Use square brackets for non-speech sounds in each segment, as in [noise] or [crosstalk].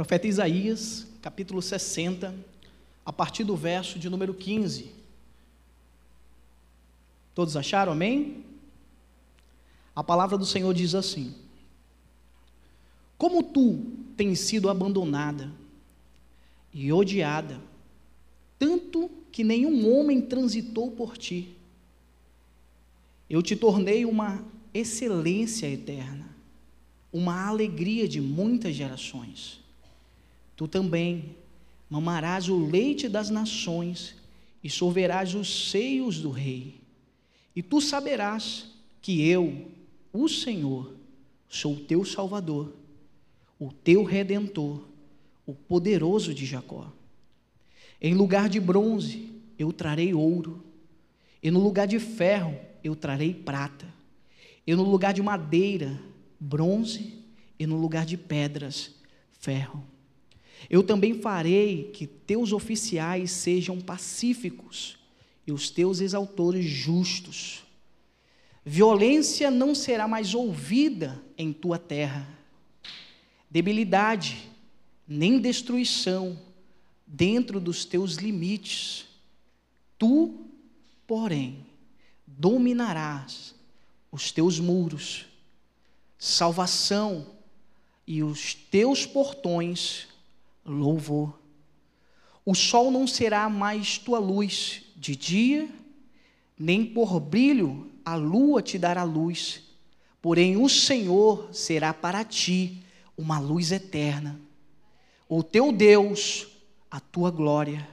Profeta Isaías, capítulo 60, a partir do verso de número 15. Todos acharam, amém? A palavra do Senhor diz assim: Como tu tens sido abandonada e odiada, tanto que nenhum homem transitou por ti, eu te tornei uma excelência eterna, uma alegria de muitas gerações. Tu também mamarás o leite das nações e sorverás os seios do rei. E tu saberás que eu, o Senhor, sou o teu Salvador, o teu Redentor, o poderoso de Jacó. Em lugar de bronze eu trarei ouro, e no lugar de ferro eu trarei prata, e no lugar de madeira, bronze, e no lugar de pedras, ferro. Eu também farei que teus oficiais sejam pacíficos e os teus exaltores justos. Violência não será mais ouvida em tua terra, debilidade, nem destruição dentro dos teus limites. Tu, porém, dominarás os teus muros, salvação e os teus portões, louvor. O sol não será mais tua luz de dia, nem por brilho a lua te dará luz, porém o Senhor será para ti uma luz eterna. O teu Deus, a tua glória.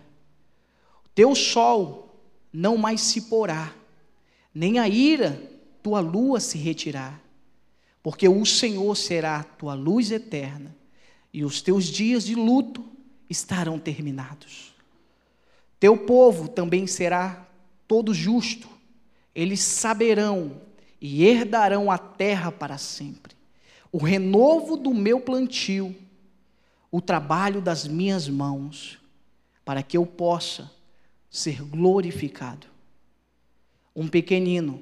O teu sol não mais se porá, nem a ira tua lua se retirará, porque o Senhor será tua luz eterna, e os teus dias de luto estarão terminados. Teu povo também será todo justo, eles saberão e herdarão a terra para sempre. O renovo do meu plantio, o trabalho das minhas mãos, para que eu possa ser glorificado. Um pequenino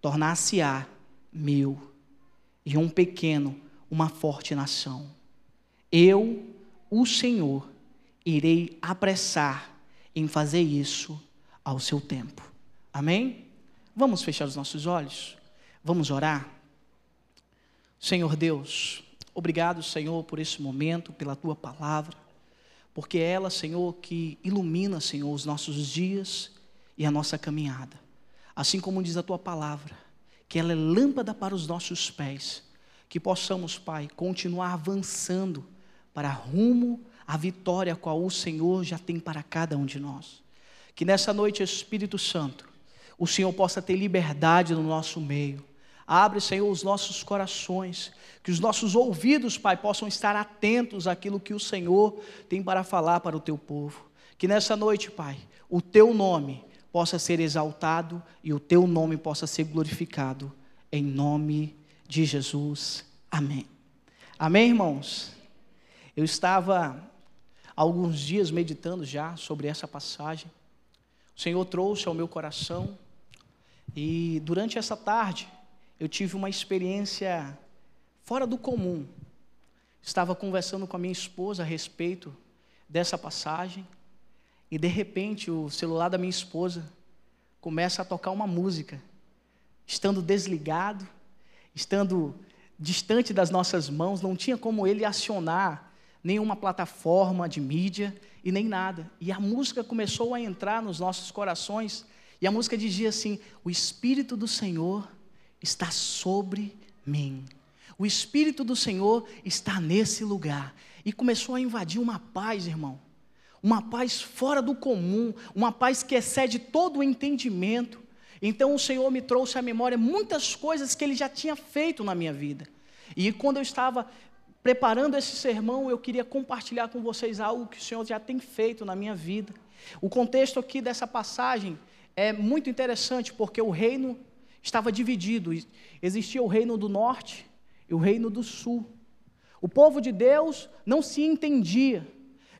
tornar-se-á meu, e um pequeno uma forte nação. Eu, o Senhor, irei apressar em fazer isso ao seu tempo. Amém? Vamos fechar os nossos olhos? Vamos orar? Senhor Deus, obrigado, Senhor, por esse momento, pela tua palavra, porque é ela, Senhor, que ilumina, Senhor, os nossos dias e a nossa caminhada. Assim como diz a tua palavra, que ela é lâmpada para os nossos pés, que possamos, Pai, continuar avançando para rumo à vitória qual o Senhor já tem para cada um de nós. Que nessa noite, Espírito Santo, o Senhor possa ter liberdade no nosso meio. Abre, Senhor, os nossos corações, que os nossos ouvidos, Pai, possam estar atentos àquilo que o Senhor tem para falar para o teu povo. Que nessa noite, Pai, o teu nome possa ser exaltado e o teu nome possa ser glorificado. Em nome de Jesus. Amém. Amém, irmãos? Eu estava há alguns dias meditando já sobre essa passagem. O Senhor trouxe ao meu coração e durante essa tarde eu tive uma experiência fora do comum. Estava conversando com a minha esposa a respeito dessa passagem e de repente o celular da minha esposa começa a tocar uma música, estando desligado, estando distante das nossas mãos, não tinha como ele acionar nenhuma plataforma de mídia e nem nada. E a música começou a entrar nos nossos corações e a música dizia assim: O Espírito do Senhor está sobre mim. O Espírito do Senhor está nesse lugar. E começou a invadir uma paz, irmão. Uma paz fora do comum, uma paz que excede todo o entendimento. Então o Senhor me trouxe à memória muitas coisas que Ele já tinha feito na minha vida. E quando eu estava preparando esse sermão, eu queria compartilhar com vocês algo que o Senhor já tem feito na minha vida. O contexto aqui dessa passagem é muito interessante porque o reino estava dividido. Existia o reino do norte e o reino do sul. O povo de Deus não se entendia.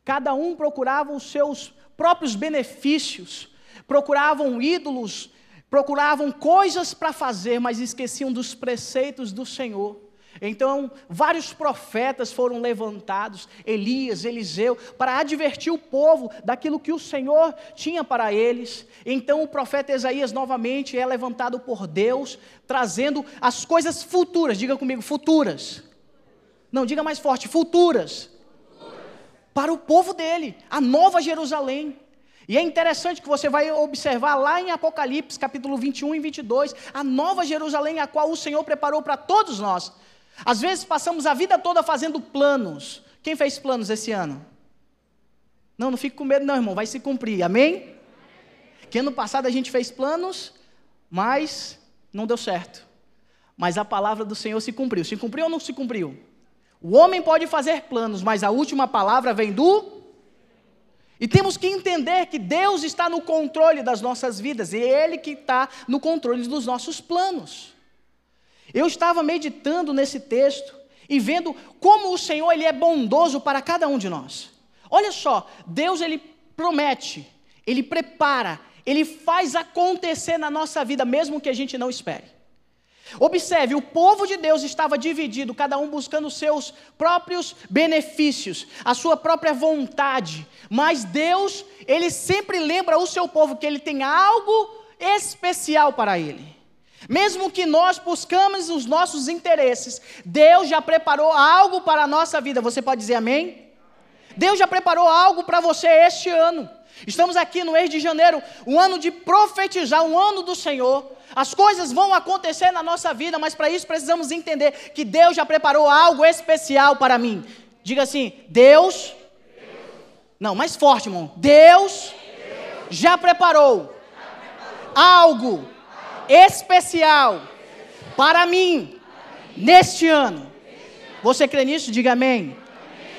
Cada um procurava os seus próprios benefícios, procuravam ídolos, procuravam coisas para fazer, mas esqueciam dos preceitos do Senhor. Então, vários profetas foram levantados, Elias, Eliseu, para advertir o povo daquilo que o Senhor tinha para eles. Então, o profeta Isaías novamente é levantado por Deus, trazendo as coisas futuras, diga comigo, futuras. Não, diga mais forte, futuras. Para o povo dele, a nova Jerusalém. E é interessante que você vai observar lá em Apocalipse, capítulo 21 e 22, a nova Jerusalém, a qual o Senhor preparou para todos nós. Às vezes passamos a vida toda fazendo planos. Quem fez planos esse ano? Não, não fique com medo, não, irmão, vai se cumprir, amém? Que ano passado a gente fez planos, mas não deu certo. Mas a palavra do Senhor se cumpriu. Se cumpriu ou não se cumpriu? O homem pode fazer planos, mas a última palavra vem do. E temos que entender que Deus está no controle das nossas vidas, e é Ele que está no controle dos nossos planos. Eu estava meditando nesse texto e vendo como o Senhor ele é bondoso para cada um de nós. Olha só, Deus ele promete, ele prepara, ele faz acontecer na nossa vida mesmo que a gente não espere. Observe, o povo de Deus estava dividido, cada um buscando seus próprios benefícios, a sua própria vontade, mas Deus, ele sempre lembra o seu povo que ele tem algo especial para ele. Mesmo que nós buscamos os nossos interesses, Deus já preparou algo para a nossa vida. Você pode dizer amém? Deus já preparou algo para você este ano. Estamos aqui no mês de janeiro, um ano de profetizar, um ano do Senhor. As coisas vão acontecer na nossa vida, mas para isso precisamos entender que Deus já preparou algo especial para mim. Diga assim: Deus. Não, mais forte, irmão. Deus, já preparou algo especial para mim neste ano. Você crê nisso? Diga amém.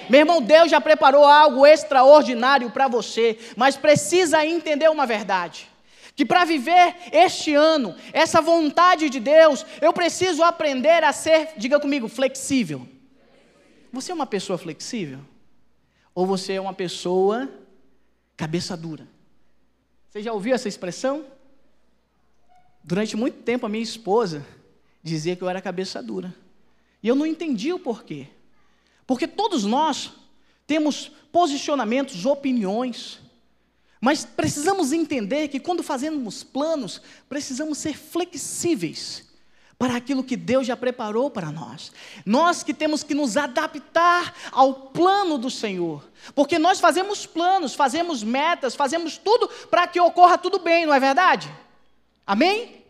Meu irmão, Deus já preparou algo extraordinário para você, mas precisa entender uma verdade. Que para viver este ano, essa vontade de Deus, eu preciso aprender a ser, diga comigo, flexível. Você é uma pessoa flexível? Ou você é uma pessoa cabeça dura? Você já ouviu essa expressão? Durante muito tempo, a minha esposa dizia que eu era cabeça dura. E eu não entendia o porquê. Porque todos nós temos posicionamentos, opiniões, mas precisamos entender que quando fazemos planos, precisamos ser flexíveis para aquilo que Deus já preparou para nós. Nós que temos que nos adaptar ao plano do Senhor, porque nós fazemos planos, fazemos metas, fazemos tudo para que ocorra tudo bem, não é verdade? Amém?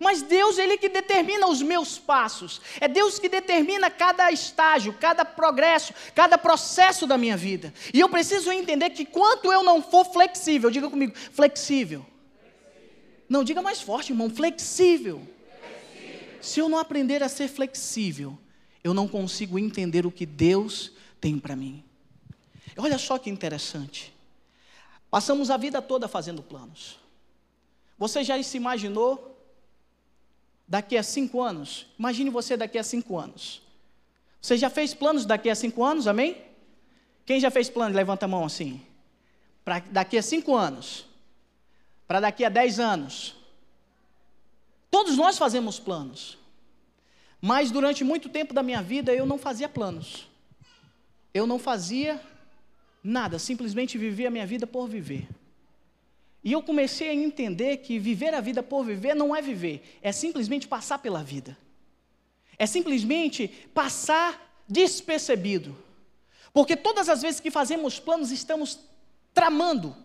Mas Deus, Ele que determina os meus passos. É Deus que determina cada estágio, cada progresso, cada processo da minha vida. E eu preciso entender que quanto eu não for flexível, diga comigo, flexível. Não, diga mais forte, irmão, flexível. flexível. Se eu não aprender a ser flexível, eu não consigo entender o que Deus tem para mim. Olha só que interessante. Passamos a vida toda fazendo planos. Você já se imaginou daqui a cinco anos? Imagine você daqui a cinco anos. Você já fez planos daqui a cinco anos, amém? Quem já fez planos? Levanta a mão assim. Para daqui a cinco anos. Para daqui a dez anos. Todos nós fazemos planos. Mas durante muito tempo da minha vida eu não fazia planos. Eu não fazia nada, simplesmente vivia a minha vida por viver. E eu comecei a entender que viver a vida por viver não é viver, é simplesmente passar pela vida. É simplesmente passar despercebido. Porque todas as vezes que fazemos planos, estamos tramando,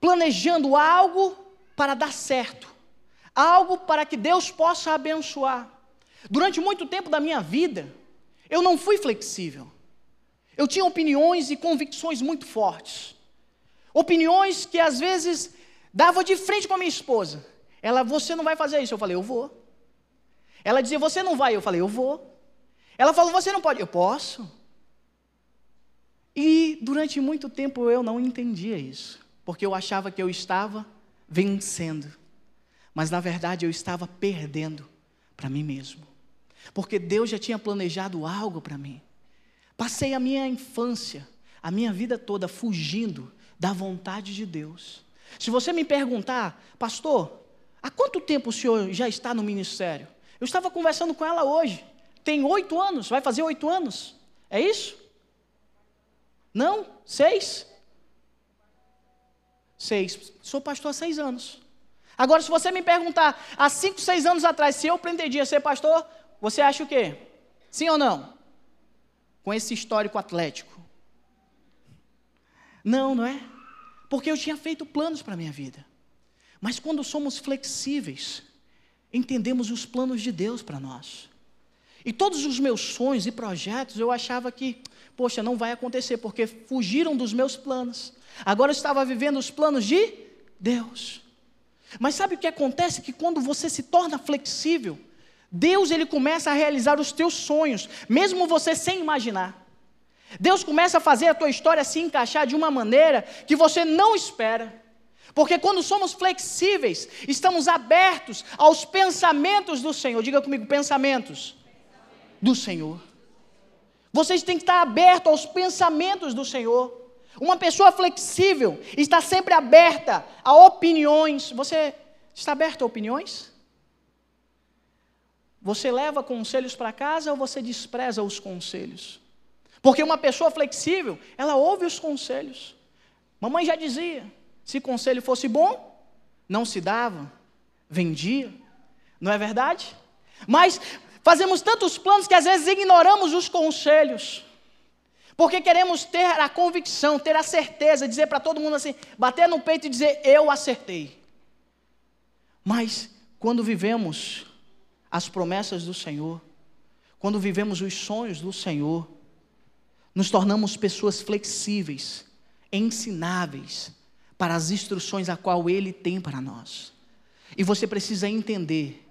planejando algo para dar certo, algo para que Deus possa abençoar. Durante muito tempo da minha vida, eu não fui flexível. Eu tinha opiniões e convicções muito fortes. Opiniões que às vezes dava de frente com a minha esposa. Ela, você não vai fazer isso. Eu falei, eu vou. Ela dizia, você não vai. Eu falei, eu vou. Ela falou, você não pode. Eu posso. E durante muito tempo eu não entendia isso, porque eu achava que eu estava vencendo, mas na verdade eu estava perdendo para mim mesmo, porque Deus já tinha planejado algo para mim. Passei a minha infância, a minha vida toda fugindo da vontade de Deus. Se você me perguntar, pastor, há quanto tempo o senhor já está no ministério? Eu estava conversando com ela hoje. tem oito anos, vai fazer oito anos. É isso? Não? Seis? Seis. Sou pastor há seis anos. Agora, se você me perguntar, há cinco, seis anos atrás, se eu pretendia ser pastor, você acha o quê? Sim ou não? Com esse histórico atlético. Não, não é? Porque eu tinha feito planos para a minha vida. Mas quando somos flexíveis, entendemos os planos de Deus para nós. E todos os meus sonhos e projetos eu achava que, poxa, não vai acontecer, porque fugiram dos meus planos. Agora eu estava vivendo os planos de Deus. Mas sabe o que acontece? Que quando você se torna flexível, Deus ele começa a realizar os teus sonhos, mesmo você sem imaginar. Deus começa a fazer a tua história se encaixar de uma maneira que você não espera. Porque quando somos flexíveis, estamos abertos aos pensamentos do Senhor. Diga comigo, pensamentos do Senhor. Vocês têm que estar abertos aos pensamentos do Senhor. Uma pessoa flexível está sempre aberta a opiniões. Você está aberto a opiniões? Você leva conselhos para casa ou você despreza os conselhos? Porque uma pessoa flexível, ela ouve os conselhos. Mamãe já dizia: se conselho fosse bom, não se dava, vendia. Não é verdade? Mas fazemos tantos planos que às vezes ignoramos os conselhos. Porque queremos ter a convicção, ter a certeza, dizer para todo mundo assim, bater no peito e dizer, eu acertei. Mas quando vivemos as promessas do Senhor, quando vivemos os sonhos do Senhor, nos tornamos pessoas flexíveis, ensináveis para as instruções a qual Ele tem para nós. E você precisa entender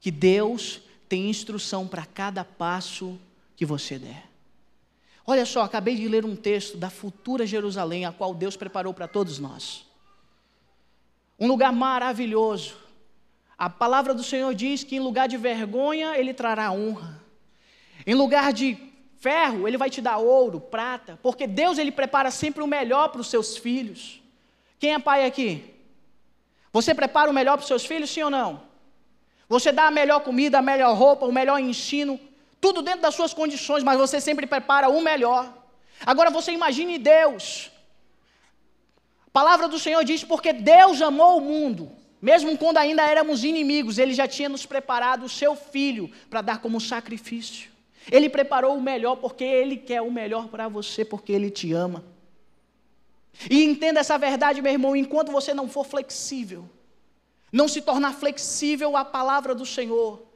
que Deus tem instrução para cada passo que você der. Olha só, acabei de ler um texto da futura Jerusalém, a qual Deus preparou para todos nós. Um lugar maravilhoso. A palavra do Senhor diz que em lugar de vergonha, Ele trará honra. Em lugar de ferro, Ele vai te dar ouro, prata, porque Deus Ele prepara sempre o melhor para os seus filhos. Quem é pai aqui? Você prepara o melhor para os seus filhos, sim ou não? Você dá a melhor comida, a melhor roupa, o melhor ensino, tudo dentro das suas condições, mas você sempre prepara o melhor. Agora você imagine Deus. A palavra do Senhor diz: porque Deus amou o mundo, mesmo quando ainda éramos inimigos, Ele já tinha nos preparado o seu filho para dar como sacrifício. Ele preparou o melhor porque Ele quer o melhor para você, porque Ele te ama. E entenda essa verdade, meu irmão, enquanto você não for flexível, não se tornar flexível à palavra do Senhor,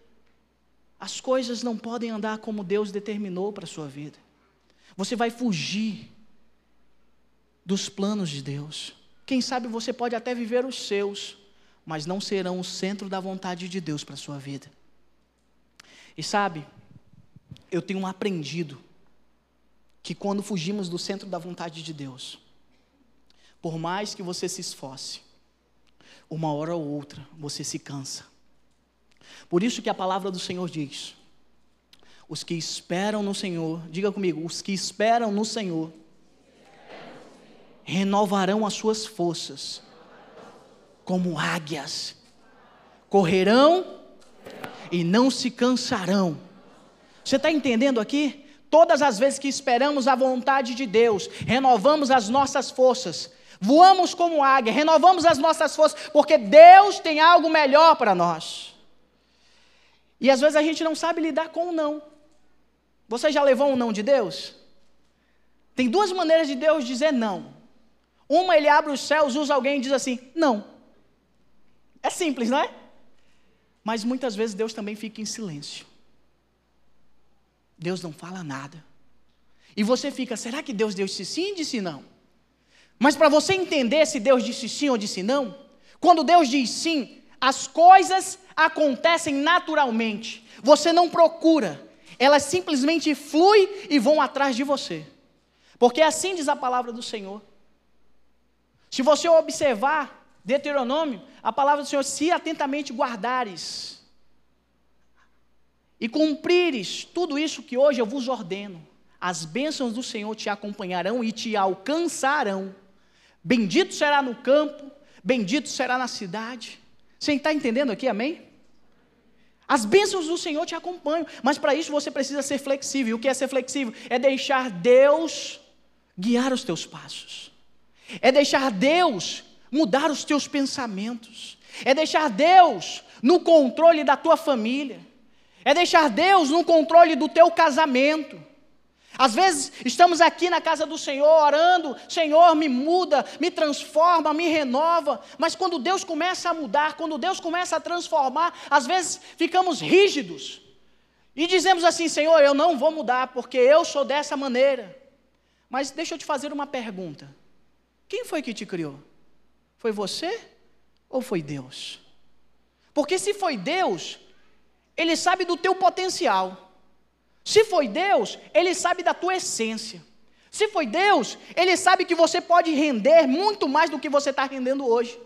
as coisas não podem andar como Deus determinou para a sua vida. Você vai fugir dos planos de Deus. Quem sabe você pode até viver os seus, mas não serão o centro da vontade de Deus para a sua vida. E sabe, eu tenho aprendido que quando fugimos do centro da vontade de Deus, por mais que você se esforce, uma hora ou outra você se cansa. Por isso que a palavra do Senhor diz: os que esperam no Senhor, diga comigo, os que esperam no Senhor, renovarão as suas forças, como águias, correrão e não se cansarão. Você está entendendo aqui? Todas as vezes que esperamos a vontade de Deus, renovamos as nossas forças, voamos como águia, renovamos as nossas forças, porque Deus tem algo melhor para nós. E às vezes a gente não sabe lidar com o não. Você já levou um não de Deus? Tem duas maneiras de Deus dizer não. Uma, ele abre os céus, usa alguém e diz assim: não. É simples, não é? Mas muitas vezes Deus também fica em silêncio. Deus não fala nada. E você fica, será que Deus disse sim ou disse não? Mas para você entender se Deus disse sim ou disse não, quando Deus diz sim, as coisas acontecem naturalmente. Você não procura, elas simplesmente fluem e vão atrás de você. Porque assim diz a palavra do Senhor. Se você observar Deuteronômio, a palavra do Senhor, se atentamente guardares e cumprires tudo isso que hoje eu vos ordeno, as bênçãos do Senhor te acompanharão e te alcançarão. Bendito será no campo, bendito será na cidade. Você está entendendo aqui, amém? As bênçãos do Senhor te acompanham, mas para isso você precisa ser flexível. E o que é ser flexível? É deixar Deus guiar os teus passos, é deixar Deus mudar os teus pensamentos, é deixar Deus no controle da tua família, é deixar Deus no controle do teu casamento. Às vezes estamos aqui na casa do Senhor orando, Senhor, me muda, me transforma, me renova. Mas quando Deus começa a mudar, quando Deus começa a transformar, às vezes ficamos rígidos e dizemos assim: Senhor, eu não vou mudar porque eu sou dessa maneira. Mas deixa eu te fazer uma pergunta: quem foi que te criou? Foi você ou foi Deus? Porque se foi Deus, Ele sabe do teu potencial. Se foi Deus, Ele sabe da tua essência. Se foi Deus, Ele sabe que você pode render muito mais do que você está rendendo hoje.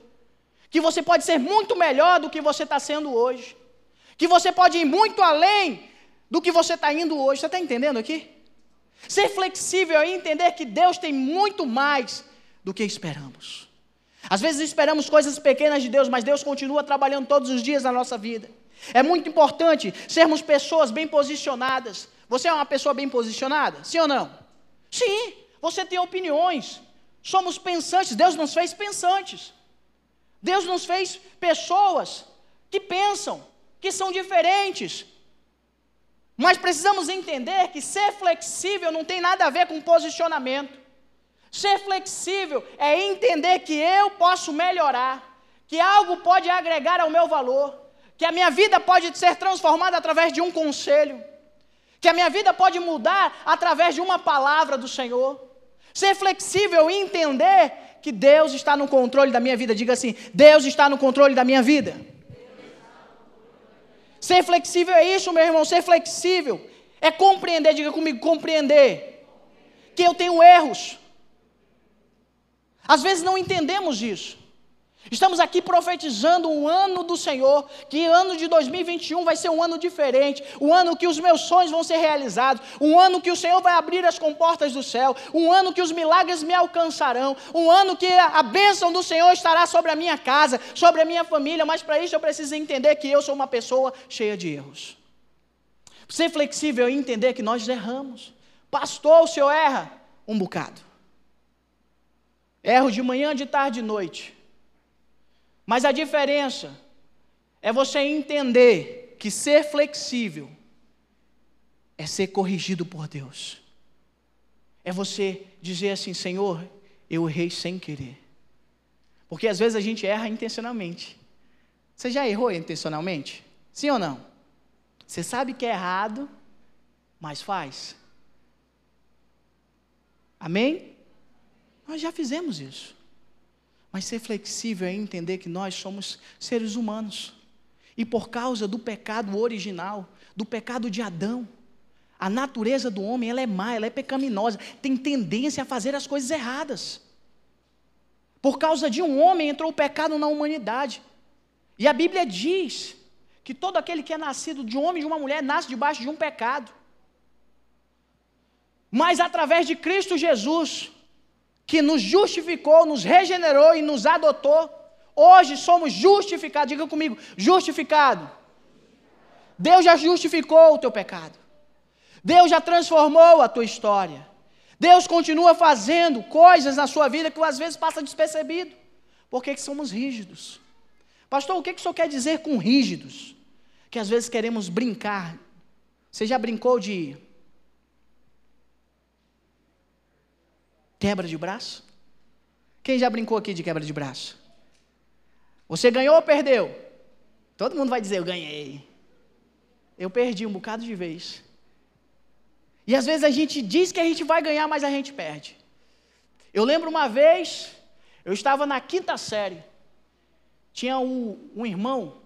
Que você pode ser muito melhor do que você está sendo hoje. Que você pode ir muito além do que você está indo hoje. Você está entendendo aqui? Ser flexível é entender que Deus tem muito mais do que esperamos. Às vezes esperamos coisas pequenas de Deus, mas Deus continua trabalhando todos os dias na nossa vida. É muito importante sermos pessoas bem posicionadas. Você é uma pessoa bem posicionada? Sim ou não? Sim, você tem opiniões. Somos pensantes. Deus nos fez pensantes. Deus nos fez pessoas que pensam, que são diferentes. Mas precisamos entender que ser flexível não tem nada a ver com posicionamento. Ser flexível é entender que eu posso melhorar, que algo pode agregar ao meu valor que a minha vida pode ser transformada através de um conselho, que a minha vida pode mudar através de uma palavra do Senhor. Ser flexível e entender que Deus está no controle da minha vida. Diga assim: Deus está no controle da minha vida. Ser flexível é isso, meu irmão. Ser flexível é compreender, diga comigo, compreender que eu tenho erros. Às vezes não entendemos isso. Estamos aqui profetizando um ano do Senhor, que ano de 2021 vai ser um ano diferente, um ano que os meus sonhos vão ser realizados, um ano que o Senhor vai abrir as comportas do céu, um ano que os milagres me alcançarão, um ano que a bênção do Senhor estará sobre a minha casa, sobre a minha família, mas para isso eu preciso entender que eu sou uma pessoa cheia de erros. Ser flexível e entender que nós erramos. Pastor, o senhor erra um bocado. Erro de manhã, de tarde, de noite. Mas a diferença é você entender que ser flexível é ser corrigido por Deus. É você dizer assim: Senhor, eu errei sem querer. Porque às vezes a gente erra intencionalmente. Você já errou intencionalmente? Sim ou não? Você sabe que é errado, mas faz. Amém? Nós já fizemos isso. Mas ser flexível é entender que nós somos seres humanos. E por causa do pecado original, do pecado de Adão, a natureza do homem ela é má, ela é pecaminosa, tem tendência a fazer as coisas erradas. Por causa de um homem entrou o pecado na humanidade. E a Bíblia diz que todo aquele que é nascido de um homem e de uma mulher nasce debaixo de um pecado. Mas através de Cristo Jesus, que nos justificou, nos regenerou e nos adotou. Hoje somos justificados. Diga comigo, justificado. Deus já justificou o teu pecado. Deus já transformou a tua história. Deus continua fazendo coisas na sua vida que às vezes passa despercebido. Por que, que somos rígidos? Pastor, o que, que o senhor quer dizer com rígidos? Que às vezes queremos brincar. Você já brincou de Quebra de braço? Quem já brincou aqui de quebra de braço? Você ganhou ou perdeu? Todo mundo vai dizer: Eu ganhei. Eu perdi um bocado de vez. E às vezes a gente diz que a gente vai ganhar, mas a gente perde. Eu lembro uma vez, eu estava na quinta série. Tinha um, um irmão,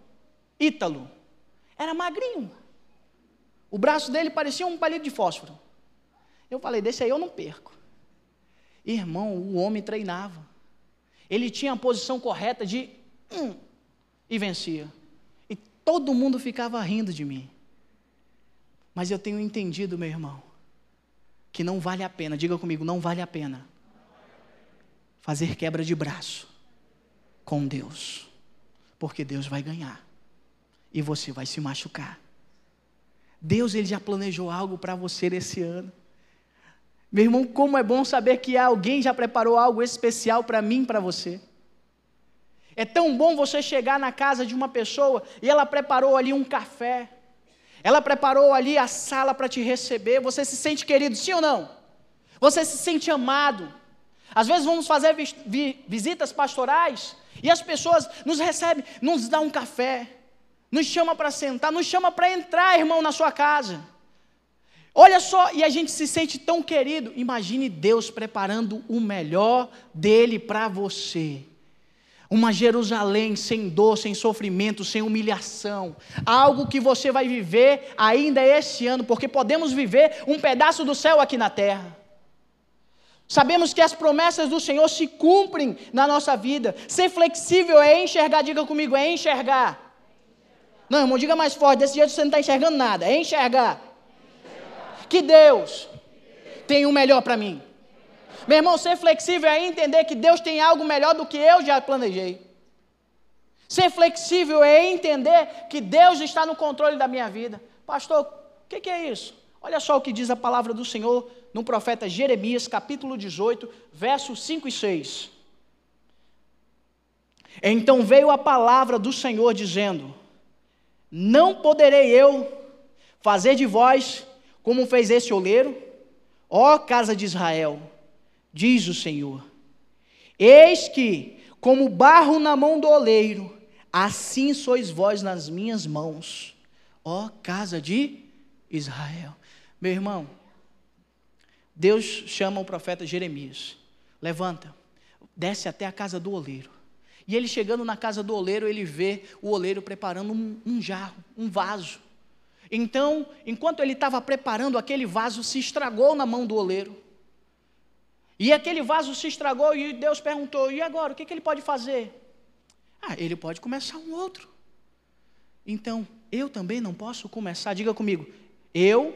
Ítalo. Era magrinho. O braço dele parecia um palito de fósforo. Eu falei: Desse aí eu não perco. Irmão, o homem treinava. Ele tinha a posição correta de hum, e vencia. E todo mundo ficava rindo de mim. Mas eu tenho entendido, meu irmão, que não vale a pena, diga comigo, não vale a pena fazer quebra de braço com Deus, porque Deus vai ganhar. e você vai se machucar. Deus ele já planejou algo para você esse ano. Meu irmão, como é bom saber que alguém já preparou algo especial para mim, para você. É tão bom você chegar na casa de uma pessoa e ela preparou ali um café. Ela preparou ali a sala para te receber. Você se sente querido, sim ou não? Você se sente amado. Às vezes vamos fazer visitas pastorais e as pessoas nos recebem, nos dão um café, nos chama para sentar, nos chama para entrar, irmão, na sua casa. Olha só, e a gente se sente tão querido. Imagine Deus preparando o melhor dele para você. Uma Jerusalém sem dor, sem sofrimento, sem humilhação. Algo que você vai viver ainda esse ano, porque podemos viver um pedaço do céu aqui na terra. Sabemos que as promessas do Senhor se cumprem na nossa vida. Ser flexível é enxergar, diga comigo, é enxergar. Não, irmão, diga mais forte, desse jeito você não está enxergando nada, é enxergar. Que Deus tem o melhor para mim. Meu irmão, ser flexível é entender que Deus tem algo melhor do que eu já planejei. Ser flexível é entender que Deus está no controle da minha vida. Pastor, o que, que é isso? Olha só o que diz a palavra do Senhor no profeta Jeremias, capítulo 18, versos 5 e 6. Então veio a palavra do Senhor dizendo: Não poderei eu fazer de vós como fez esse oleiro, ó casa de Israel, diz o Senhor. Eis que, como barro na mão do oleiro, assim sois vós nas minhas mãos, ó casa de Israel. Meu irmão, Deus chama o profeta Jeremias. Levanta, desce até a casa do oleiro. E ele chegando na casa do oleiro, ele vê o oleiro preparando um, um jarro, um vaso. Então, enquanto ele estava preparando, aquele vaso se estragou na mão do oleiro. E aquele vaso se estragou e Deus perguntou: e agora? O que, que ele pode fazer? Ah, ele pode começar um outro. Então, eu também não posso começar. Diga comigo, eu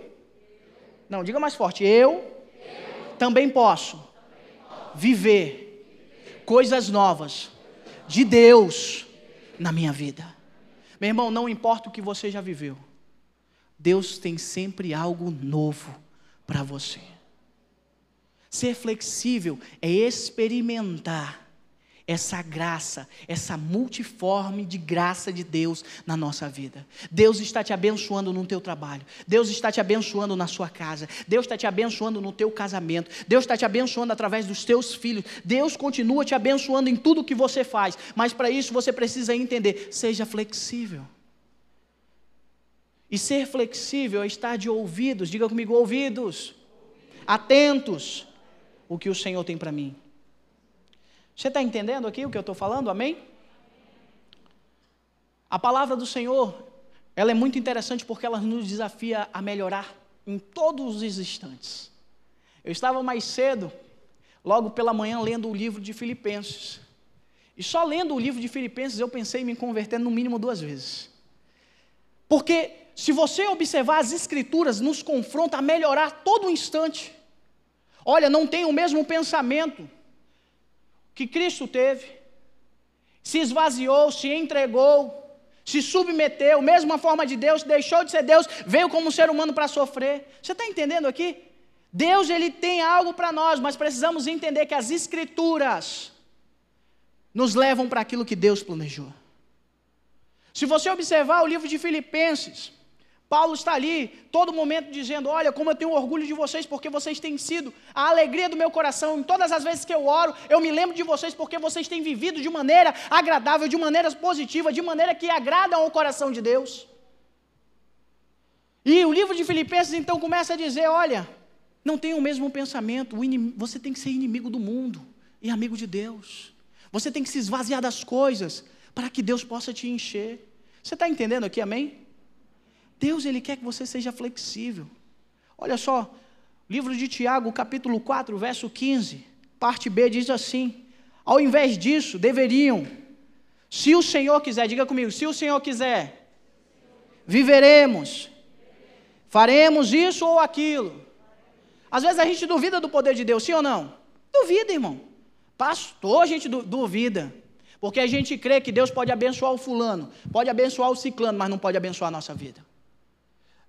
não, diga mais forte. Eu, eu também, posso também posso viver coisas novas de Deus na minha vida. Meu irmão, não importa o que você já viveu, Deus tem sempre algo novo para você. Ser flexível é experimentar essa graça, essa multiforme de graça de Deus na nossa vida. Deus está te abençoando no teu trabalho, Deus está te abençoando na sua casa, Deus está te abençoando no teu casamento, Deus está te abençoando através dos teus filhos, Deus continua te abençoando em tudo que você faz, mas para isso você precisa entender: seja flexível. E ser flexível é estar de ouvidos, diga comigo, ouvidos, atentos, o que o Senhor tem para mim. Você está entendendo aqui o que eu estou falando? Amém? A palavra do Senhor, ela é muito interessante porque ela nos desafia a melhorar em todos os instantes. Eu estava mais cedo, logo pela manhã, lendo o livro de Filipenses. E só lendo o livro de Filipenses eu pensei em me converter no mínimo duas vezes. Porque se você observar as escrituras, nos confronta a melhorar todo instante. Olha, não tem o mesmo pensamento, que Cristo teve, se esvaziou, se entregou, se submeteu, mesma forma de Deus, deixou de ser Deus, veio como um ser humano para sofrer. Você está entendendo aqui? Deus ele tem algo para nós, mas precisamos entender que as Escrituras nos levam para aquilo que Deus planejou. Se você observar o livro de Filipenses, Paulo está ali, todo momento dizendo: Olha, como eu tenho orgulho de vocês, porque vocês têm sido a alegria do meu coração. Em todas as vezes que eu oro, eu me lembro de vocês, porque vocês têm vivido de maneira agradável, de maneira positiva, de maneira que agradam ao coração de Deus. E o livro de Filipenses então começa a dizer: Olha, não tenha o mesmo pensamento, você tem que ser inimigo do mundo e amigo de Deus. Você tem que se esvaziar das coisas para que Deus possa te encher. Você está entendendo aqui, amém? Deus ele quer que você seja flexível. Olha só, livro de Tiago, capítulo 4, verso 15, parte B diz assim: Ao invés disso, deveriam, se o Senhor quiser, diga comigo, se o Senhor quiser, viveremos, faremos isso ou aquilo. Às vezes a gente duvida do poder de Deus, sim ou não? Duvida, irmão. Pastor, a gente duvida. Porque a gente crê que Deus pode abençoar o fulano, pode abençoar o ciclano, mas não pode abençoar a nossa vida.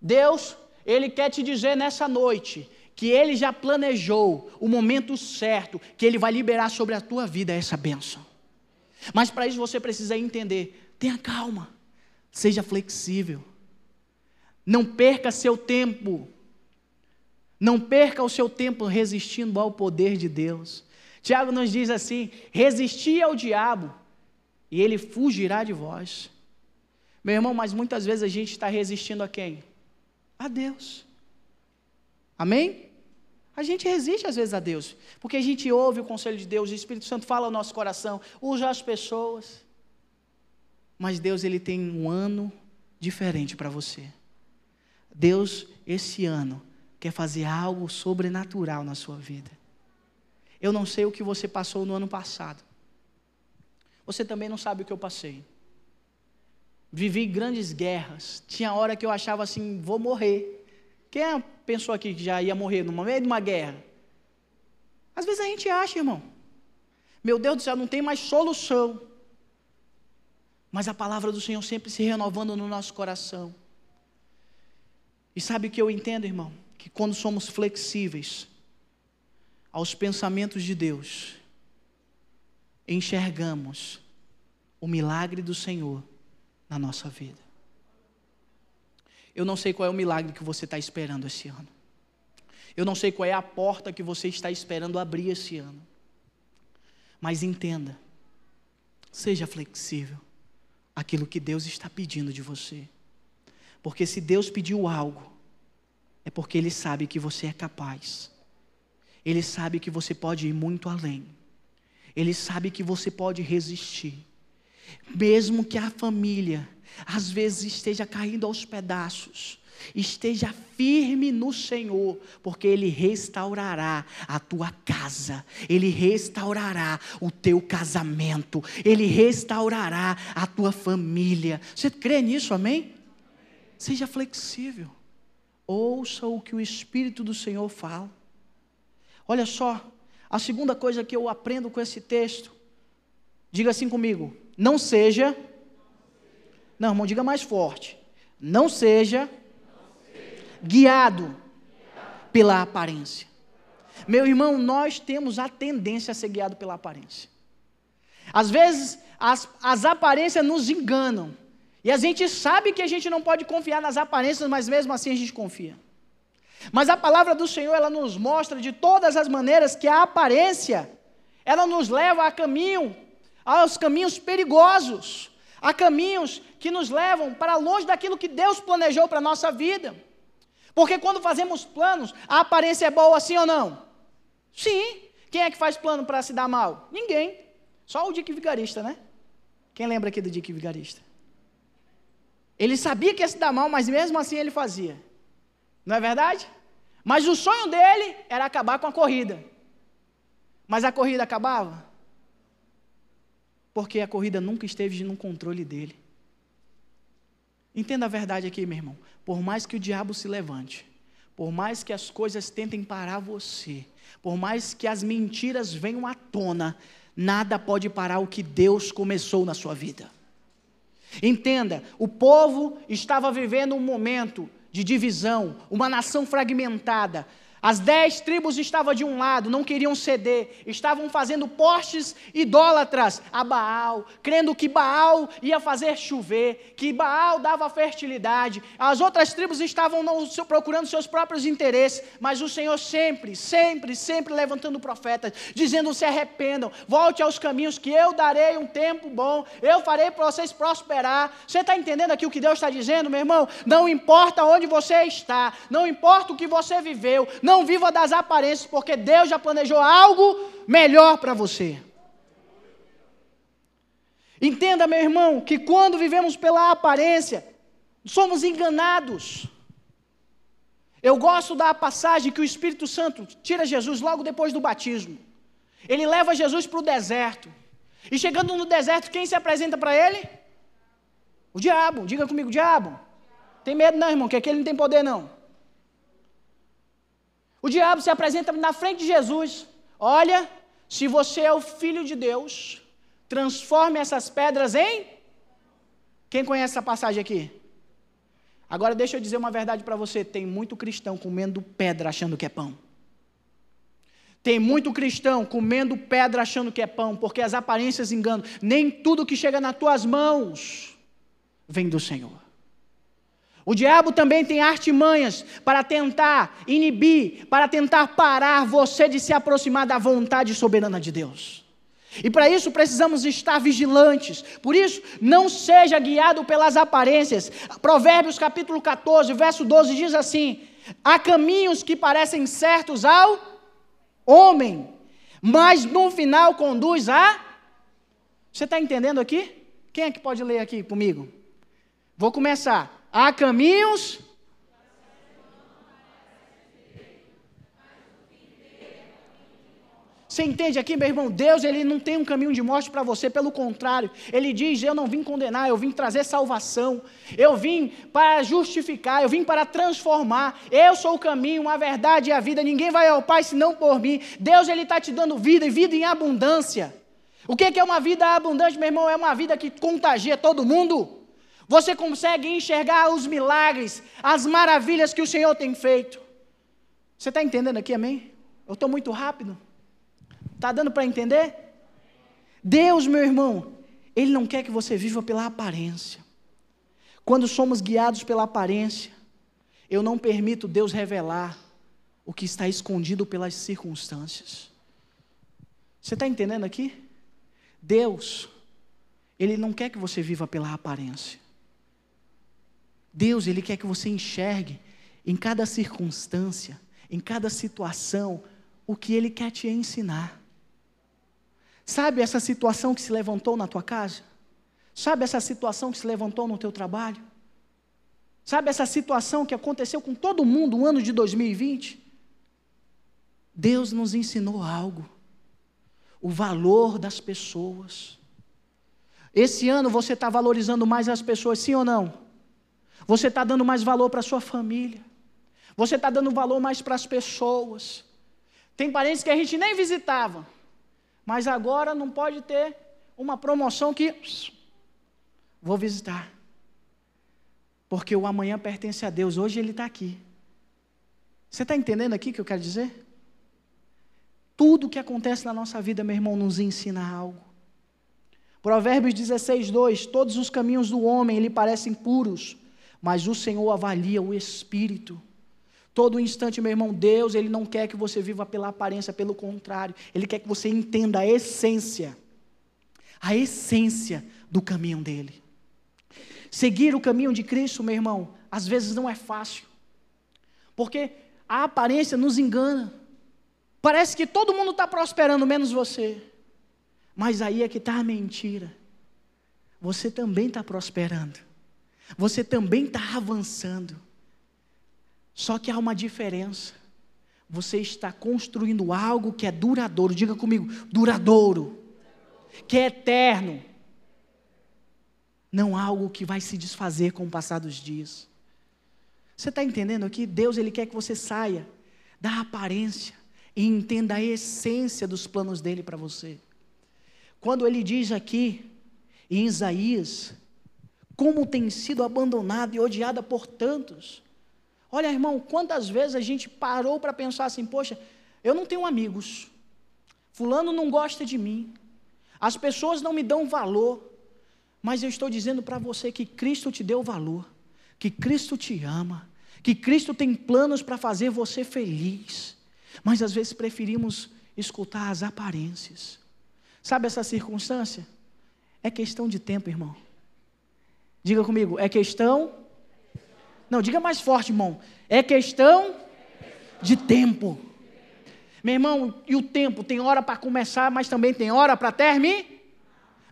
Deus, Ele quer te dizer nessa noite que Ele já planejou o momento certo que Ele vai liberar sobre a tua vida essa bênção. Mas para isso você precisa entender: tenha calma, seja flexível, não perca seu tempo, não perca o seu tempo resistindo ao poder de Deus. Tiago nos diz assim: resisti ao diabo e ele fugirá de vós. Meu irmão, mas muitas vezes a gente está resistindo a quem? A Deus. Amém? A gente resiste às vezes a Deus, porque a gente ouve o conselho de Deus, o Espírito Santo fala ao nosso coração, usa as pessoas. Mas Deus ele tem um ano diferente para você. Deus esse ano quer fazer algo sobrenatural na sua vida. Eu não sei o que você passou no ano passado. Você também não sabe o que eu passei. Vivi grandes guerras. Tinha hora que eu achava assim, vou morrer. Quem é pensou aqui que já ia morrer no meio de uma guerra? Às vezes a gente acha, irmão. Meu Deus do céu, não tem mais solução. Mas a palavra do Senhor sempre se renovando no nosso coração. E sabe o que eu entendo, irmão? Que quando somos flexíveis aos pensamentos de Deus, enxergamos o milagre do Senhor na nossa vida. Eu não sei qual é o milagre que você está esperando esse ano. Eu não sei qual é a porta que você está esperando abrir esse ano. Mas entenda, seja flexível aquilo que Deus está pedindo de você. Porque se Deus pediu algo, é porque Ele sabe que você é capaz. Ele sabe que você pode ir muito além. Ele sabe que você pode resistir. Mesmo que a família às vezes esteja caindo aos pedaços, esteja firme no Senhor, porque Ele restaurará a tua casa, Ele restaurará o teu casamento, Ele restaurará a tua família. Você crê nisso, amém? Seja flexível, ouça o que o Espírito do Senhor fala. Olha só, a segunda coisa que eu aprendo com esse texto, diga assim comigo: não seja. Não, irmão, diga mais forte. Não seja guiado pela aparência. Meu irmão, nós temos a tendência a ser guiado pela aparência. Às vezes, as, as aparências nos enganam. E a gente sabe que a gente não pode confiar nas aparências, mas mesmo assim a gente confia. Mas a palavra do Senhor, ela nos mostra de todas as maneiras que a aparência, ela nos leva a caminho, aos caminhos perigosos, a caminhos que nos levam para longe daquilo que Deus planejou para a nossa vida. Porque quando fazemos planos, a aparência é boa assim ou não? Sim. Quem é que faz plano para se dar mal? Ninguém. Só o Dick Vigarista, né? Quem lembra aqui do Dick Vigarista? Ele sabia que ia se dar mal, mas mesmo assim ele fazia. Não é verdade? Mas o sonho dele era acabar com a corrida. Mas a corrida acabava? Porque a corrida nunca esteve no controle dele. Entenda a verdade aqui, meu irmão. Por mais que o diabo se levante, por mais que as coisas tentem parar você, por mais que as mentiras venham à tona, nada pode parar o que Deus começou na sua vida. Entenda, o povo estava vivendo um momento de divisão, uma nação fragmentada, as dez tribos estavam de um lado, não queriam ceder, estavam fazendo postes idólatras a Baal, crendo que Baal ia fazer chover, que Baal dava fertilidade. As outras tribos estavam procurando seus próprios interesses, mas o Senhor sempre, sempre, sempre levantando profetas, dizendo: se arrependam, volte aos caminhos, que eu darei um tempo bom, eu farei para vocês prosperar. Você está entendendo aqui o que Deus está dizendo, meu irmão? Não importa onde você está, não importa o que você viveu, não não viva das aparências, porque Deus já planejou algo melhor para você. Entenda, meu irmão, que quando vivemos pela aparência, somos enganados. Eu gosto da passagem que o Espírito Santo tira Jesus logo depois do batismo. Ele leva Jesus para o deserto. E chegando no deserto, quem se apresenta para ele? O diabo. Diga comigo, diabo. Tem medo não, irmão, que aquele não tem poder não. O diabo se apresenta na frente de Jesus. Olha, se você é o filho de Deus, transforme essas pedras em. Quem conhece essa passagem aqui? Agora deixa eu dizer uma verdade para você: tem muito cristão comendo pedra achando que é pão. Tem muito cristão comendo pedra achando que é pão, porque as aparências enganam. Nem tudo que chega nas tuas mãos vem do Senhor. O diabo também tem artimanhas para tentar inibir, para tentar parar você de se aproximar da vontade soberana de Deus. E para isso precisamos estar vigilantes. Por isso, não seja guiado pelas aparências. Provérbios capítulo 14, verso 12 diz assim: Há caminhos que parecem certos ao homem, mas no final conduz a. Você está entendendo aqui? Quem é que pode ler aqui comigo? Vou começar. Há caminhos. Você entende aqui, meu irmão? Deus ele não tem um caminho de morte para você, pelo contrário, Ele diz: Eu não vim condenar, eu vim trazer salvação, eu vim para justificar, eu vim para transformar. Eu sou o caminho, a verdade e a vida. Ninguém vai ao Pai senão por mim. Deus ele está te dando vida e vida em abundância. O que é uma vida abundante, meu irmão? É uma vida que contagia todo mundo. Você consegue enxergar os milagres, as maravilhas que o Senhor tem feito. Você está entendendo aqui, amém? Eu estou muito rápido? Está dando para entender? Deus, meu irmão, Ele não quer que você viva pela aparência. Quando somos guiados pela aparência, eu não permito Deus revelar o que está escondido pelas circunstâncias. Você está entendendo aqui? Deus, Ele não quer que você viva pela aparência. Deus, Ele quer que você enxergue em cada circunstância, em cada situação, o que Ele quer te ensinar. Sabe essa situação que se levantou na tua casa? Sabe essa situação que se levantou no teu trabalho? Sabe essa situação que aconteceu com todo mundo no ano de 2020? Deus nos ensinou algo. O valor das pessoas. Esse ano você está valorizando mais as pessoas, sim ou não? Você está dando mais valor para sua família. Você está dando valor mais para as pessoas. Tem parentes que a gente nem visitava, mas agora não pode ter uma promoção que vou visitar. Porque o amanhã pertence a Deus, hoje ele está aqui. Você está entendendo aqui o que eu quero dizer? Tudo que acontece na nossa vida, meu irmão, nos ensina algo. Provérbios 16, 2: Todos os caminhos do homem lhe parecem puros, mas o Senhor avalia o espírito. Todo instante, meu irmão, Deus, Ele não quer que você viva pela aparência, pelo contrário, Ele quer que você entenda a essência, a essência do caminho dEle. Seguir o caminho de Cristo, meu irmão, às vezes não é fácil, porque a aparência nos engana. Parece que todo mundo está prosperando, menos você. Mas aí é que está a mentira. Você também está prosperando. Você também está avançando. Só que há uma diferença. Você está construindo algo que é duradouro. Diga comigo, duradouro. Que é eterno. Não algo que vai se desfazer com o passar dos dias. Você está entendendo aqui? Deus ele quer que você saia da aparência e entenda a essência dos planos dele para você. Quando ele diz aqui em Isaías como tem sido abandonada e odiada por tantos. Olha, irmão, quantas vezes a gente parou para pensar assim: poxa, eu não tenho amigos, Fulano não gosta de mim, as pessoas não me dão valor, mas eu estou dizendo para você que Cristo te deu valor, que Cristo te ama, que Cristo tem planos para fazer você feliz, mas às vezes preferimos escutar as aparências. Sabe essa circunstância? É questão de tempo, irmão. Diga comigo, é questão. Não, diga mais forte, irmão. É questão de tempo. Meu irmão, e o tempo tem hora para começar, mas também tem hora para terminar.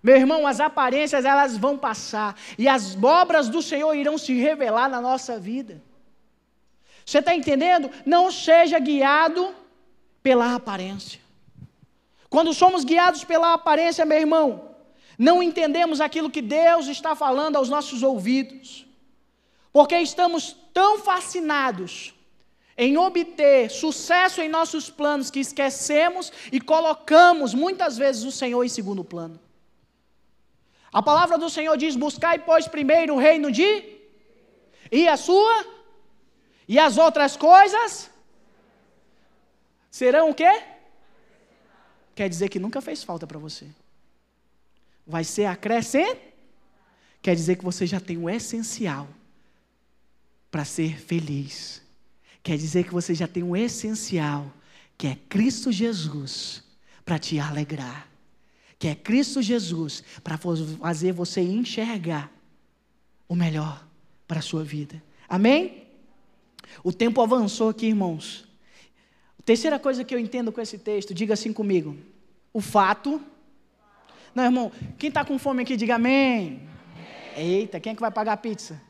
Meu irmão, as aparências elas vão passar e as obras do Senhor irão se revelar na nossa vida. Você está entendendo? Não seja guiado pela aparência. Quando somos guiados pela aparência, meu irmão, não entendemos aquilo que Deus está falando aos nossos ouvidos, porque estamos tão fascinados em obter sucesso em nossos planos que esquecemos e colocamos muitas vezes o Senhor em segundo plano. A palavra do Senhor diz: buscai, pois, primeiro o reino de. E a sua? E as outras coisas? Serão o quê? Quer dizer que nunca fez falta para você. Vai ser acrescent? Quer dizer que você já tem o essencial para ser feliz. Quer dizer que você já tem o essencial, que é Cristo Jesus, para te alegrar que é Cristo Jesus, para fazer você enxergar o melhor para a sua vida. Amém? O tempo avançou aqui, irmãos. Terceira coisa que eu entendo com esse texto, diga assim comigo: o fato. Não, irmão, quem está com fome aqui, diga amém. Eita, quem é que vai pagar a pizza?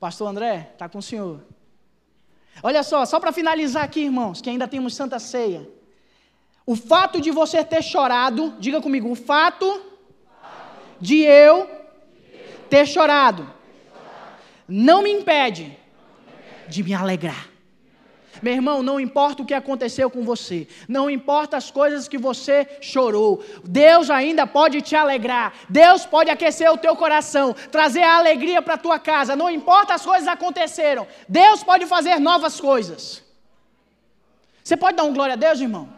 Pastor André, está com o senhor. Olha só, só para finalizar aqui, irmãos, que ainda temos Santa Ceia. O fato de você ter chorado, diga comigo, o fato de eu ter chorado não me impede de me alegrar. Meu irmão, não importa o que aconteceu com você, não importa as coisas que você chorou, Deus ainda pode te alegrar, Deus pode aquecer o teu coração, trazer a alegria para a tua casa, não importa as coisas que aconteceram, Deus pode fazer novas coisas. Você pode dar um glória a Deus, irmão?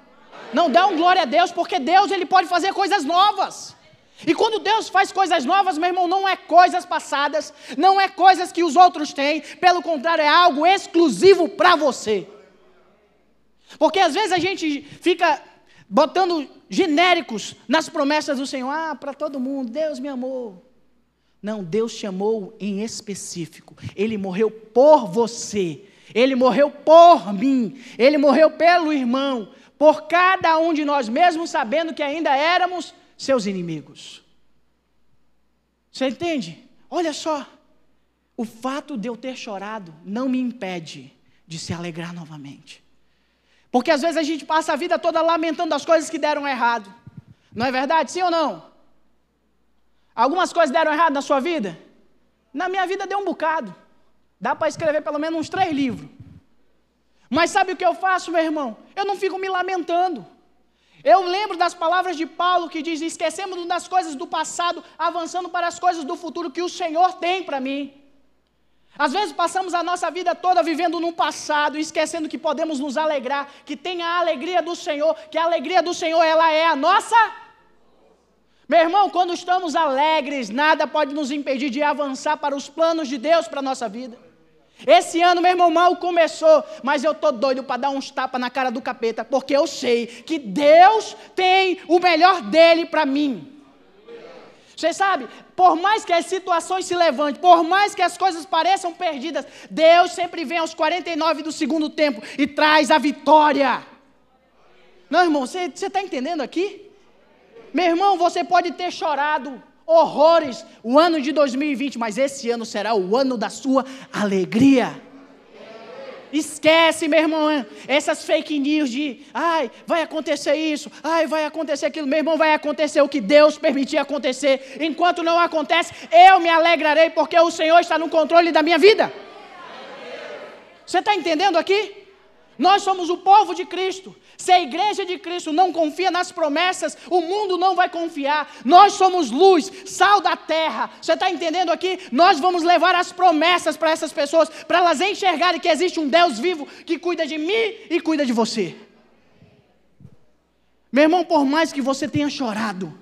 Não dá um glória a Deus, porque Deus ele pode fazer coisas novas. E quando Deus faz coisas novas, meu irmão, não é coisas passadas, não é coisas que os outros têm, pelo contrário, é algo exclusivo para você. Porque às vezes a gente fica botando genéricos nas promessas do Senhor, ah, para todo mundo, Deus me amou. Não, Deus te amou em específico. Ele morreu por você. Ele morreu por mim. Ele morreu pelo irmão por cada um de nós, mesmo sabendo que ainda éramos seus inimigos. Você entende? Olha só, o fato de eu ter chorado não me impede de se alegrar novamente. Porque às vezes a gente passa a vida toda lamentando as coisas que deram errado. Não é verdade? Sim ou não? Algumas coisas deram errado na sua vida? Na minha vida deu um bocado. Dá para escrever pelo menos uns três livros. Mas sabe o que eu faço, meu irmão? Eu não fico me lamentando. Eu lembro das palavras de Paulo que diz: esquecemos das coisas do passado, avançando para as coisas do futuro que o Senhor tem para mim. Às vezes passamos a nossa vida toda vivendo no passado, esquecendo que podemos nos alegrar, que tem a alegria do Senhor, que a alegria do Senhor ela é a nossa. Meu irmão, quando estamos alegres, nada pode nos impedir de avançar para os planos de Deus para a nossa vida. Esse ano, meu irmão, mal começou, mas eu tô doido para dar uns tapas na cara do capeta, porque eu sei que Deus tem o melhor dele para mim. Você sabe, por mais que as situações se levantem, por mais que as coisas pareçam perdidas, Deus sempre vem aos 49 do segundo tempo e traz a vitória. Não, irmão, você está entendendo aqui? Meu irmão, você pode ter chorado, horrores o ano de 2020, mas esse ano será o ano da sua alegria. Esquece, meu irmão, essas fake news de, ai, vai acontecer isso, ai, vai acontecer aquilo. Meu irmão, vai acontecer o que Deus permitir acontecer. Enquanto não acontece, eu me alegrarei, porque o Senhor está no controle da minha vida. Você está entendendo aqui? Nós somos o povo de Cristo. Se a igreja de Cristo não confia nas promessas, o mundo não vai confiar. Nós somos luz, sal da terra. Você está entendendo aqui? Nós vamos levar as promessas para essas pessoas, para elas enxergarem que existe um Deus vivo que cuida de mim e cuida de você. Meu irmão, por mais que você tenha chorado,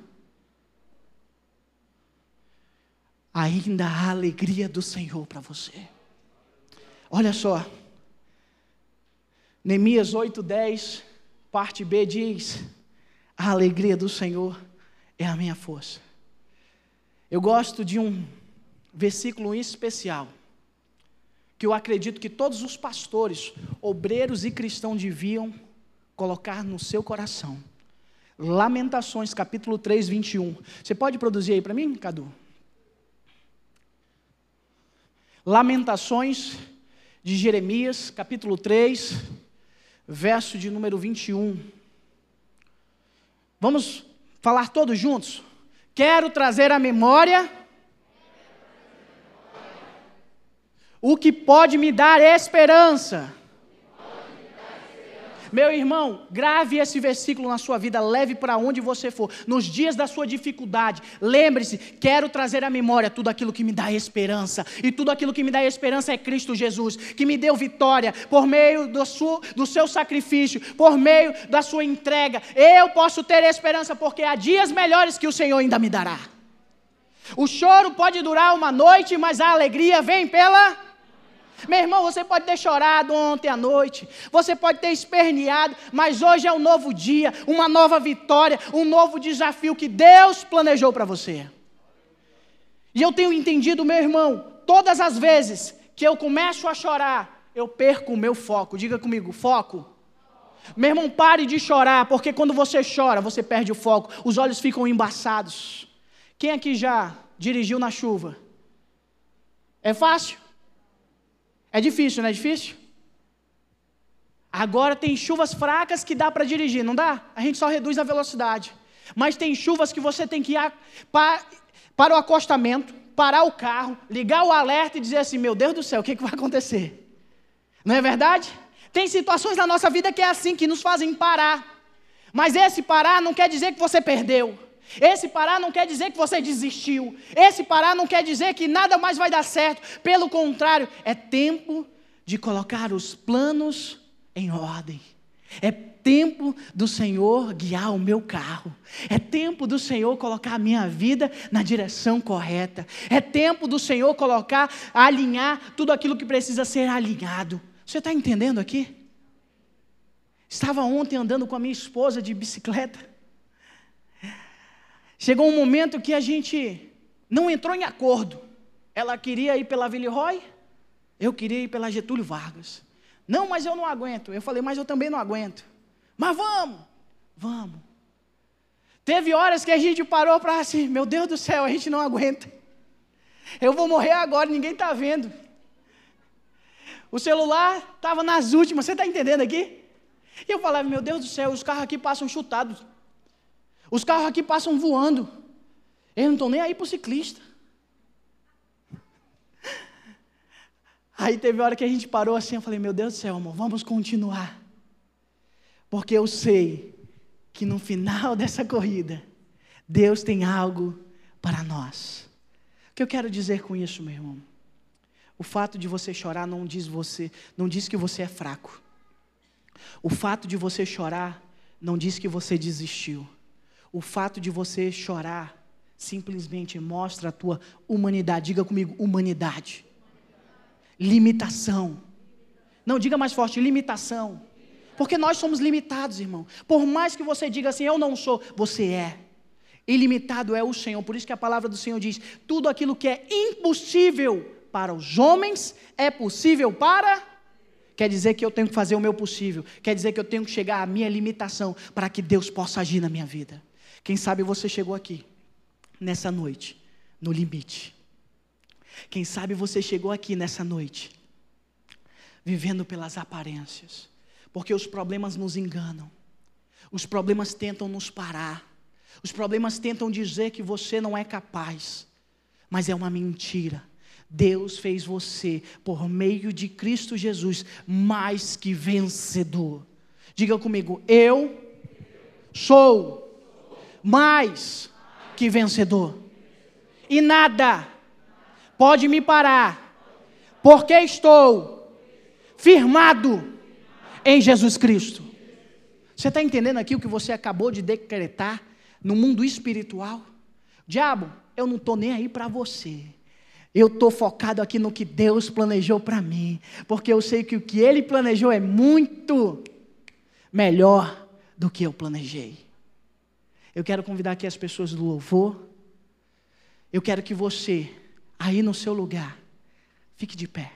ainda há alegria do Senhor para você. Olha só. Neemias 8:10, parte B diz: A alegria do Senhor é a minha força. Eu gosto de um versículo especial que eu acredito que todos os pastores, obreiros e cristãos deviam colocar no seu coração. Lamentações, capítulo 3, 21. Você pode produzir aí para mim, Cadu? Lamentações de Jeremias, capítulo 3, verso de número 21. Vamos falar todos juntos? Quero trazer à memória o que pode me dar esperança. Meu irmão, grave esse versículo na sua vida, leve para onde você for. Nos dias da sua dificuldade, lembre-se: quero trazer à memória tudo aquilo que me dá esperança. E tudo aquilo que me dá esperança é Cristo Jesus, que me deu vitória por meio do, seu, do seu sacrifício, por meio da sua entrega. Eu posso ter esperança, porque há dias melhores que o Senhor ainda me dará. O choro pode durar uma noite, mas a alegria vem pela meu irmão, você pode ter chorado ontem à noite, você pode ter esperneado, mas hoje é um novo dia, uma nova vitória, um novo desafio que Deus planejou para você. E eu tenho entendido, meu irmão, todas as vezes que eu começo a chorar, eu perco o meu foco. Diga comigo, foco. Meu irmão, pare de chorar, porque quando você chora, você perde o foco, os olhos ficam embaçados. Quem aqui já dirigiu na chuva? É fácil? É difícil, não é difícil? Agora tem chuvas fracas que dá para dirigir, não dá? A gente só reduz a velocidade. Mas tem chuvas que você tem que ir para, para o acostamento, parar o carro, ligar o alerta e dizer assim: Meu Deus do céu, o que, que vai acontecer? Não é verdade? Tem situações na nossa vida que é assim, que nos fazem parar. Mas esse parar não quer dizer que você perdeu. Esse parar não quer dizer que você desistiu. Esse parar não quer dizer que nada mais vai dar certo. Pelo contrário, é tempo de colocar os planos em ordem. É tempo do Senhor guiar o meu carro. É tempo do Senhor colocar a minha vida na direção correta. É tempo do Senhor colocar, alinhar tudo aquilo que precisa ser alinhado. Você está entendendo aqui? Estava ontem andando com a minha esposa de bicicleta. Chegou um momento que a gente não entrou em acordo. Ela queria ir pela Villeroy, eu queria ir pela Getúlio Vargas. Não, mas eu não aguento. Eu falei, mas eu também não aguento. Mas vamos, vamos. Teve horas que a gente parou para assim, meu Deus do céu, a gente não aguenta. Eu vou morrer agora, ninguém está vendo. O celular estava nas últimas, você está entendendo aqui? E eu falava, meu Deus do céu, os carros aqui passam chutados. Os carros aqui passam voando. Eles não estão nem aí para o ciclista. [laughs] Aí teve hora que a gente parou assim, eu falei, meu Deus do céu, amor, vamos continuar. Porque eu sei que no final [laughs] dessa corrida, Deus tem algo para nós. O que eu quero dizer com isso, meu irmão? O fato de você chorar não diz você, não diz que você é fraco. O fato de você chorar não diz que você desistiu. O fato de você chorar simplesmente mostra a tua humanidade. Diga comigo, humanidade. Limitação. Não, diga mais forte, limitação. Porque nós somos limitados, irmão. Por mais que você diga assim, eu não sou, você é. Ilimitado é o Senhor. Por isso que a palavra do Senhor diz: tudo aquilo que é impossível para os homens é possível para. Quer dizer que eu tenho que fazer o meu possível. Quer dizer que eu tenho que chegar à minha limitação para que Deus possa agir na minha vida. Quem sabe você chegou aqui, nessa noite, no limite. Quem sabe você chegou aqui nessa noite, vivendo pelas aparências, porque os problemas nos enganam, os problemas tentam nos parar, os problemas tentam dizer que você não é capaz, mas é uma mentira. Deus fez você, por meio de Cristo Jesus, mais que vencedor. Diga comigo, eu sou mais que vencedor. E nada pode me parar, porque estou firmado em Jesus Cristo. Você está entendendo aqui o que você acabou de decretar no mundo espiritual? Diabo, eu não estou nem aí para você. Eu estou focado aqui no que Deus planejou para mim, porque eu sei que o que Ele planejou é muito melhor do que eu planejei. Eu quero convidar aqui as pessoas do louvor. Eu quero que você, aí no seu lugar, fique de pé.